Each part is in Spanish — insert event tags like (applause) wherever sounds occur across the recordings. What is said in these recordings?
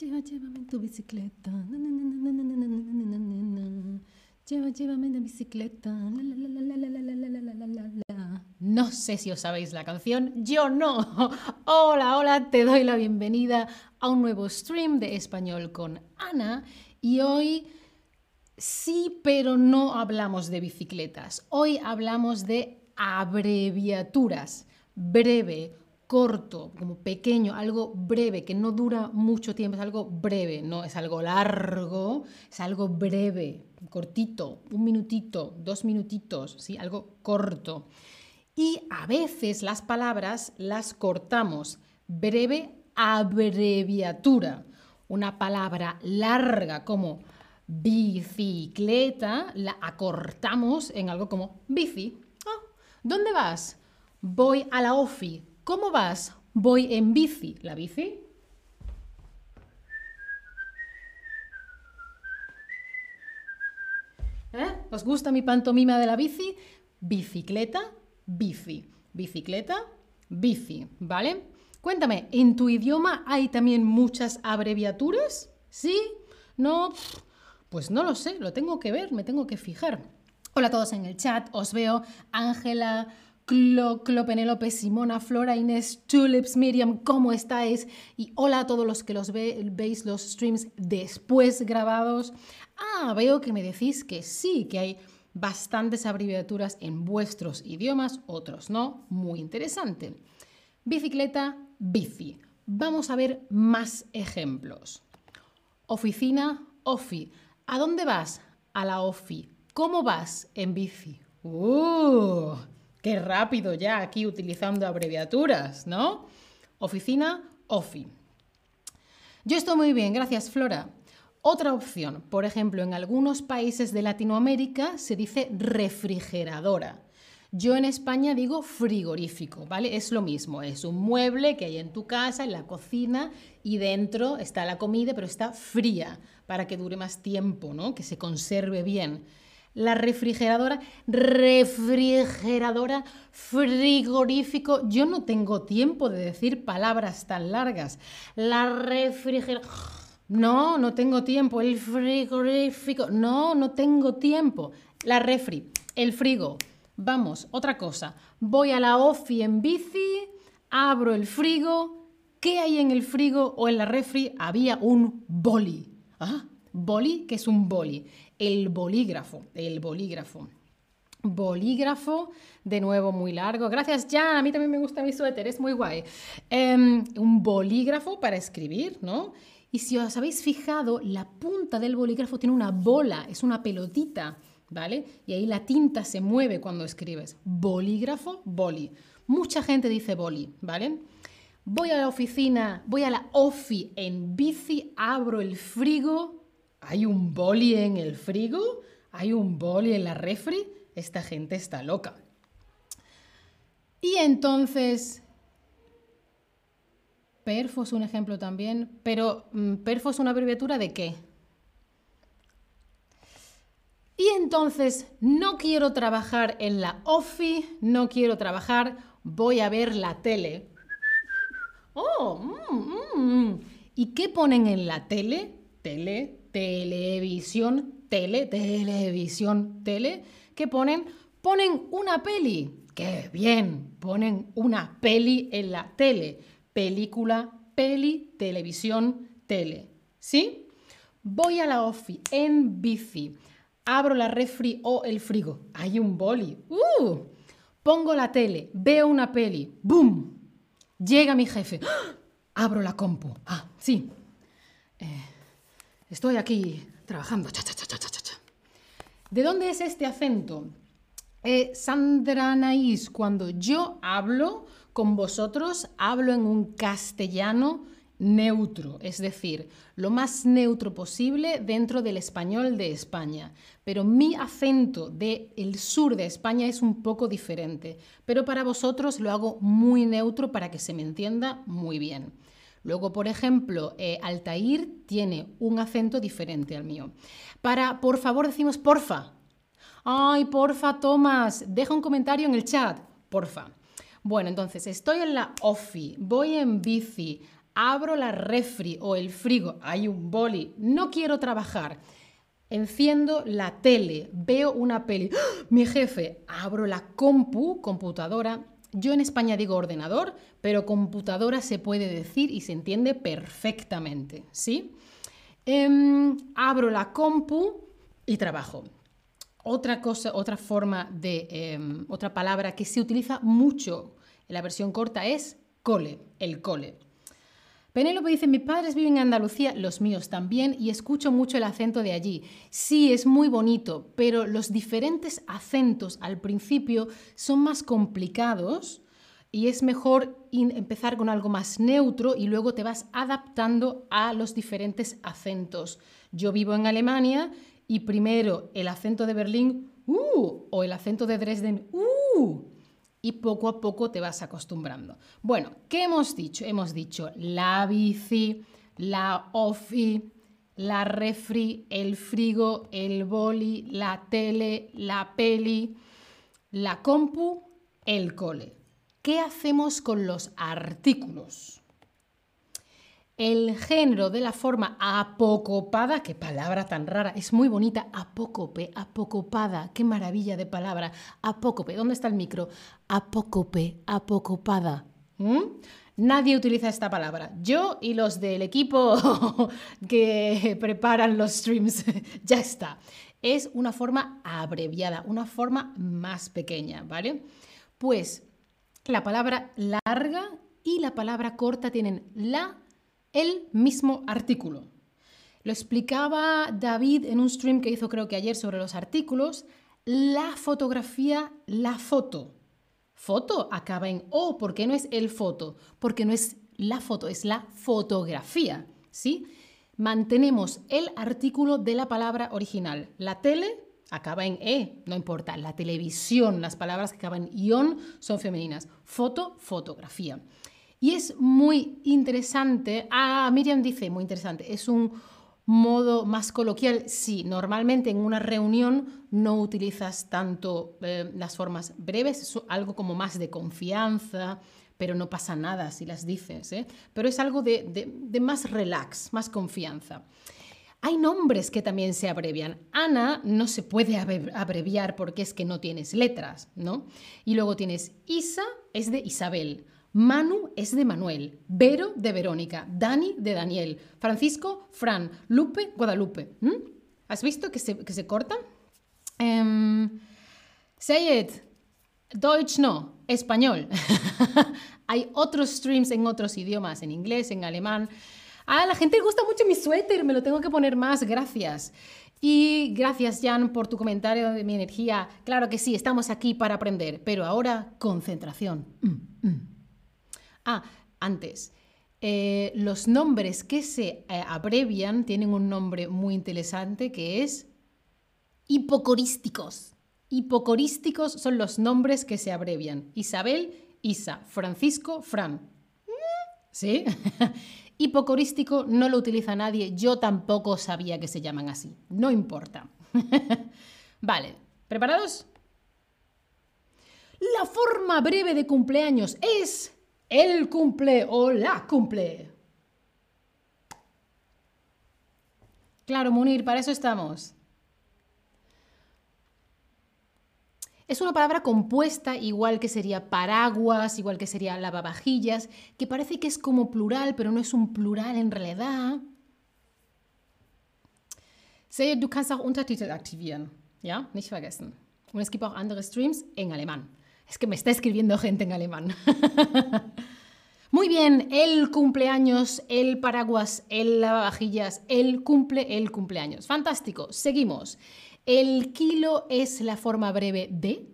Lleva, llévame en tu bicicleta. Lleva, llévame en la bicicleta. No sé si os sabéis la canción, yo no. Hola, hola, te doy la bienvenida a un nuevo stream de español con Ana y hoy sí, pero no hablamos de bicicletas. Hoy hablamos de abreviaturas. Breve, corto, como pequeño, algo breve, que no dura mucho tiempo, es algo breve, no es algo largo, es algo breve, cortito, un minutito, dos minutitos, ¿sí? algo corto. Y a veces las palabras las cortamos. Breve abreviatura. Una palabra larga como bicicleta la acortamos en algo como bici. Ah, ¿Dónde vas? Voy a la OFI. ¿Cómo vas? Voy en bici. ¿La bici? ¿Eh? ¿Os gusta mi pantomima de la bici? Bicicleta, bici. Bicicleta, bici. ¿Vale? Cuéntame, ¿en tu idioma hay también muchas abreviaturas? ¿Sí? ¿No? Pues no lo sé, lo tengo que ver, me tengo que fijar. Hola a todos en el chat, os veo. Ángela, Clo, Clo, Penélope, Simona, Flora, Inés, Tulips, Miriam, ¿cómo estáis? Y hola a todos los que los ve, veis los streams después grabados. Ah, veo que me decís que sí, que hay bastantes abreviaturas en vuestros idiomas, otros no. Muy interesante. Bicicleta, bici. Vamos a ver más ejemplos. Oficina, ofi. ¿A dónde vas? A la ofi. ¿Cómo vas en bici? ¡Uh! ¡Qué rápido ya aquí utilizando abreviaturas, ¿no? Oficina, ofi. Yo estoy muy bien, gracias Flora. Otra opción, por ejemplo, en algunos países de Latinoamérica se dice refrigeradora. Yo en España digo frigorífico, ¿vale? Es lo mismo, es un mueble que hay en tu casa, en la cocina, y dentro está la comida, pero está fría para que dure más tiempo, ¿no? Que se conserve bien. La refrigeradora, refrigeradora, frigorífico. Yo no tengo tiempo de decir palabras tan largas. La refrigeradora. No, no tengo tiempo. El frigorífico. No, no tengo tiempo. La refri, el frigo. Vamos, otra cosa. Voy a la OFI en bici, abro el frigo. ¿Qué hay en el frigo o en la refri? Había un boli. ¿Ah? Boli, que es un boli. El bolígrafo, el bolígrafo. Bolígrafo, de nuevo muy largo. Gracias, Jan. A mí también me gusta mi suéter, es muy guay. Um, un bolígrafo para escribir, ¿no? Y si os habéis fijado, la punta del bolígrafo tiene una bola, es una pelotita, ¿vale? Y ahí la tinta se mueve cuando escribes. Bolígrafo, boli. Mucha gente dice boli, ¿vale? Voy a la oficina, voy a la OFI en bici, abro el frigo. ¿Hay un boli en el frigo? ¿Hay un boli en la refri? Esta gente está loca. Y entonces, Perfo es un ejemplo también, pero Perfo es una abreviatura de qué? Y entonces, no quiero trabajar en la OFI, no quiero trabajar, voy a ver la tele. Oh, mm, mm. ¿y qué ponen en la tele? Tele, televisión, tele, televisión, tele. ¿Qué ponen? Ponen una peli. ¡Qué bien! Ponen una peli en la tele. Película, peli, televisión, tele. ¿Sí? Voy a la OFI en bici. Abro la refri o el frigo. Hay un boli. ¡Uh! Pongo la tele. Veo una peli. ¡Bum! Llega mi jefe. ¡Ah! Abro la compu. Ah, sí. Eh, estoy aquí trabajando. ¿De dónde es este acento? Eh, Sandra Naís, cuando yo hablo con vosotros, hablo en un castellano neutro, es decir, lo más neutro posible dentro del español de España. Pero mi acento del el sur de España es un poco diferente, pero para vosotros lo hago muy neutro para que se me entienda muy bien. Luego, por ejemplo, eh, Altair tiene un acento diferente al mío. Para, por favor, decimos porfa. Ay, porfa, Tomás, deja un comentario en el chat, porfa. Bueno, entonces estoy en la OFI, voy en bici, Abro la refri o el frigo. Hay un boli. No quiero trabajar. Enciendo la tele, veo una peli. ¡Ah! Mi jefe, abro la compu, computadora. Yo en España digo ordenador, pero computadora se puede decir y se entiende perfectamente, ¿sí? Em, abro la compu y trabajo. Otra cosa, otra forma de, em, otra palabra que se utiliza mucho en la versión corta es cole, el cole. Penélope dice, mis padres viven en Andalucía, los míos también, y escucho mucho el acento de allí. Sí, es muy bonito, pero los diferentes acentos al principio son más complicados y es mejor empezar con algo más neutro y luego te vas adaptando a los diferentes acentos. Yo vivo en Alemania y primero el acento de Berlín, uh, o el acento de Dresden, uh, y poco a poco te vas acostumbrando. Bueno, ¿qué hemos dicho? Hemos dicho la bici, la ofi, la refri, el frigo, el boli, la tele, la peli, la compu, el cole. ¿Qué hacemos con los artículos? El género de la forma apocopada, qué palabra tan rara, es muy bonita, apócope, apocopada, qué maravilla de palabra, apócope, ¿dónde está el micro? Apócope, apocopada. ¿Mm? Nadie utiliza esta palabra. Yo y los del equipo (laughs) que preparan los streams, (laughs) ya está. Es una forma abreviada, una forma más pequeña, ¿vale? Pues la palabra larga y la palabra corta tienen la, el mismo artículo. Lo explicaba David en un stream que hizo creo que ayer sobre los artículos. La fotografía, la foto. Foto acaba en O, ¿por qué no es el foto? Porque no es la foto, es la fotografía, ¿sí? Mantenemos el artículo de la palabra original. La tele acaba en E, no importa. La televisión, las palabras que acaban en ion son femeninas. Foto, fotografía. Y es muy interesante, ah, Miriam dice, muy interesante, es un modo más coloquial. Sí, normalmente en una reunión no utilizas tanto eh, las formas breves, es algo como más de confianza, pero no pasa nada si las dices, ¿eh? pero es algo de, de más relax, más confianza. Hay nombres que también se abrevian. Ana no se puede abreviar porque es que no tienes letras, ¿no? Y luego tienes Isa, es de Isabel. Manu es de Manuel, Vero de Verónica, Dani de Daniel, Francisco, Fran, Lupe, Guadalupe. ¿Has visto que se, que se cortan? Um, say it. Deutsch no, español. (laughs) Hay otros streams en otros idiomas, en inglés, en alemán. A la gente le gusta mucho mi suéter, me lo tengo que poner más, gracias. Y gracias, Jan, por tu comentario de mi energía. Claro que sí, estamos aquí para aprender, pero ahora concentración. Mm, mm. Ah, antes. Eh, los nombres que se eh, abrevian tienen un nombre muy interesante que es hipocorísticos. Hipocorísticos son los nombres que se abrevian. Isabel, Isa, Francisco, Fran. ¿Sí? (laughs) Hipocorístico no lo utiliza nadie, yo tampoco sabía que se llaman así. No importa. (laughs) vale, ¿preparados? La forma breve de cumpleaños es el cumple o la cumple. Claro, Munir, para eso estamos. Es una palabra compuesta, igual que sería paraguas, igual que sería lavavajillas, que parece que es como plural, pero no es un plural en realidad. Sehe, du kannst auch Untertitel aktivieren. Ja, nicht vergessen. Und es gibt auch andere Streams en alemán. Es que me está escribiendo gente en alemán. (laughs) Muy bien, el cumpleaños, el paraguas, el lavavajillas, el cumple, el cumpleaños. Fantástico. Seguimos. El kilo es la forma breve de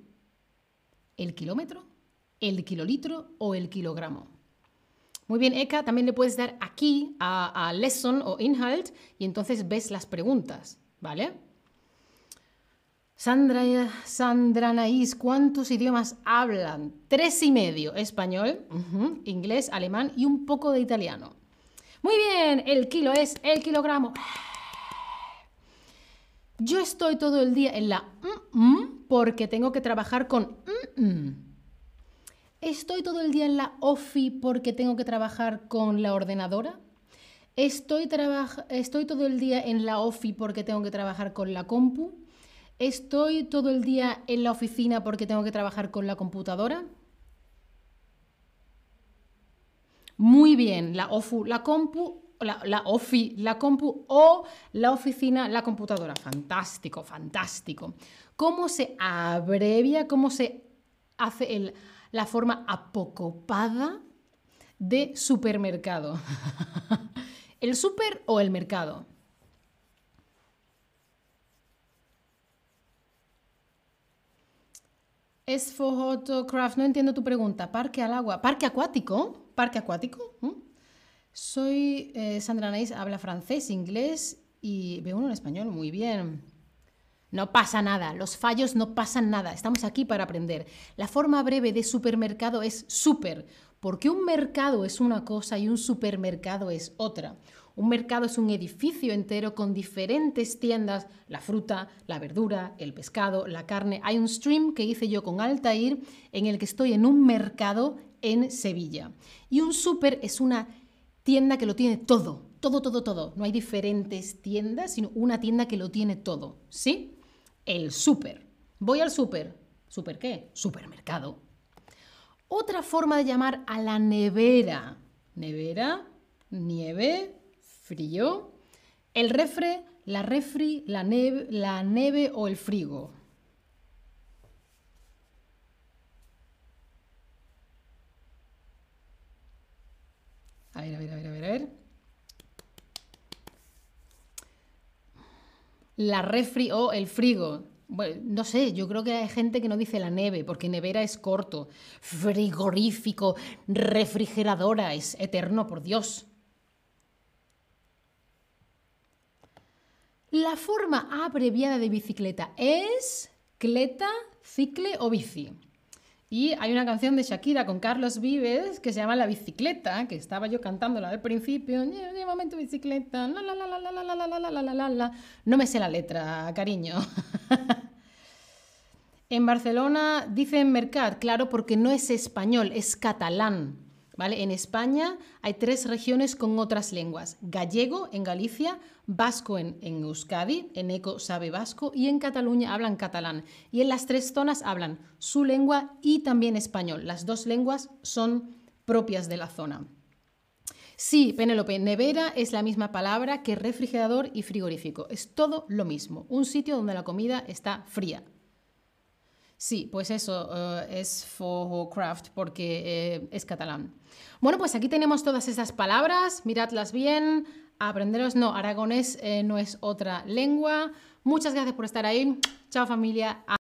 el kilómetro, el kilolitro o el kilogramo. Muy bien, Eka, también le puedes dar aquí a, lesson o inhalt y entonces ves las preguntas, ¿vale? Sandra, Sandra Naís, ¿cuántos idiomas hablan? Tres y medio, español, inglés, alemán y un poco de italiano. Muy bien, el kilo es el kilogramo. Yo estoy todo el día en la porque tengo que trabajar con Estoy todo el día en la OFI porque tengo que trabajar con la ordenadora. Estoy, estoy todo el día en la OFI porque tengo que trabajar con la compu. Estoy todo el día en la oficina porque tengo que trabajar con la computadora. Muy bien, la OFU, la compu, la, OFI, la compu o la oficina, la computadora. Fantástico, fantástico. ¿Cómo se abrevia, cómo se hace el, la forma apocopada de supermercado? (laughs) ¿El super o el mercado? Es photocraft, no entiendo tu pregunta. Parque al agua. ¿Parque acuático? ¿Parque acuático? ¿Mm? Soy eh, Sandra Nais, habla francés, inglés y veo uno en español. Muy bien. No pasa nada, los fallos no pasan nada, estamos aquí para aprender. La forma breve de supermercado es super, porque un mercado es una cosa y un supermercado es otra. Un mercado es un edificio entero con diferentes tiendas, la fruta, la verdura, el pescado, la carne. Hay un stream que hice yo con Altair en el que estoy en un mercado en Sevilla. Y un súper es una tienda que lo tiene todo, todo, todo, todo. No hay diferentes tiendas, sino una tienda que lo tiene todo. ¿Sí? El súper. Voy al súper. ¿Súper qué? Supermercado. Otra forma de llamar a la nevera. Nevera, nieve, frío. El refre, la refri, la neve, la neve o el frigo. A ver, a ver, a ver, a ver, a ver. La refri o el frigo. No sé, yo creo que hay gente que no dice la neve, porque nevera es corto. Frigorífico, refrigeradora es eterno, por Dios. La forma abreviada de bicicleta es cleta, cicle o bici. Y hay una canción de Shakira con Carlos Vives que se llama La bicicleta, que estaba yo cantándola al principio. Llévame tu bicicleta. La, la, la, la, la, la, la, la, la. No me sé la letra, cariño. en Barcelona dicen Mercat, claro, porque no es español, es catalán. En España hay tres regiones con otras lenguas. Gallego en Galicia, vasco en, Euskadi, en Eco sabe vasco, y en Cataluña hablan catalán. Y en las tres zonas hablan su lengua y también español. Las dos lenguas son propias de la zona. Sí, Penélope, nevera es la misma palabra que refrigerador y frigorífico. Es todo lo mismo. Un sitio donde la comida está fría. Sí, pues eso eh, es for craft porque eh, es catalán. Bueno, pues aquí tenemos todas esas palabras, miradlas bien, aprenderos. No, aragonés eh, no es otra lengua. Muchas gracias por estar ahí. Chao familia.